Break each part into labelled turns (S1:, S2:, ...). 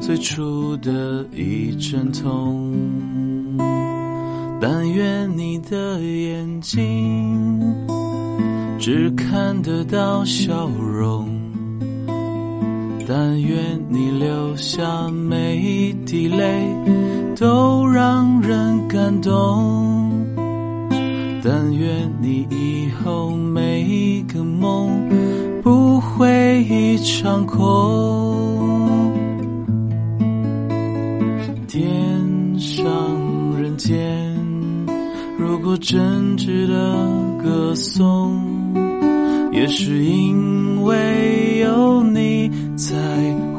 S1: 最初的一阵痛，但愿你的眼睛只看得到笑容，但愿你流下每一滴泪都让人感动，但愿你以后每一个梦不会一场空。天上人间，如果真值得歌颂，也是因为有你才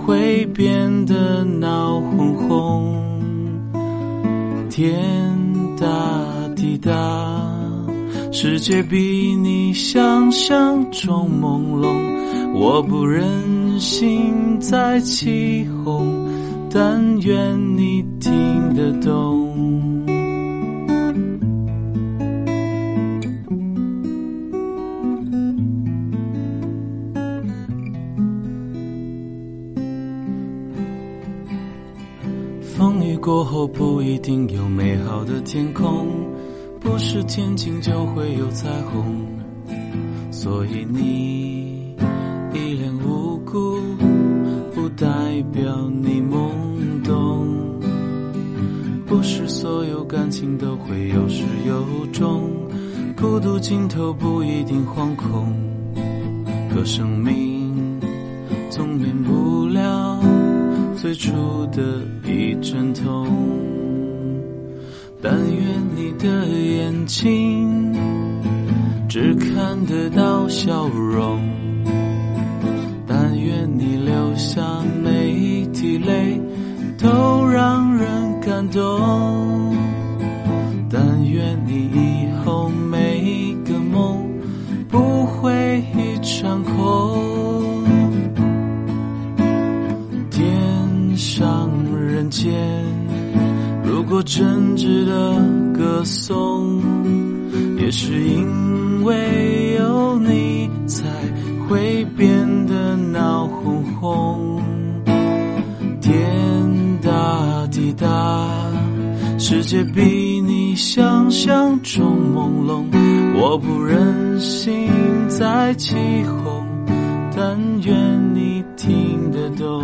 S1: 会变得闹哄哄。天大地大，世界比你想象中朦胧，我不忍心再起哄。但愿你听得懂。风雨过后不一定有美好的天空，不是天晴就会有彩虹，所以你一脸无辜，不代表所有感情都会有始有终，孤独尽头不一定惶恐，可生命总免不了最初的一阵痛。但愿你的眼睛只看得到笑容，但愿你流下每一滴泪都让人。感动，间，如果真值得歌颂，也是因为有你才会变得闹哄哄。天大地大，世界比你想象中朦胧，我不忍心再起哄，但愿你听得懂，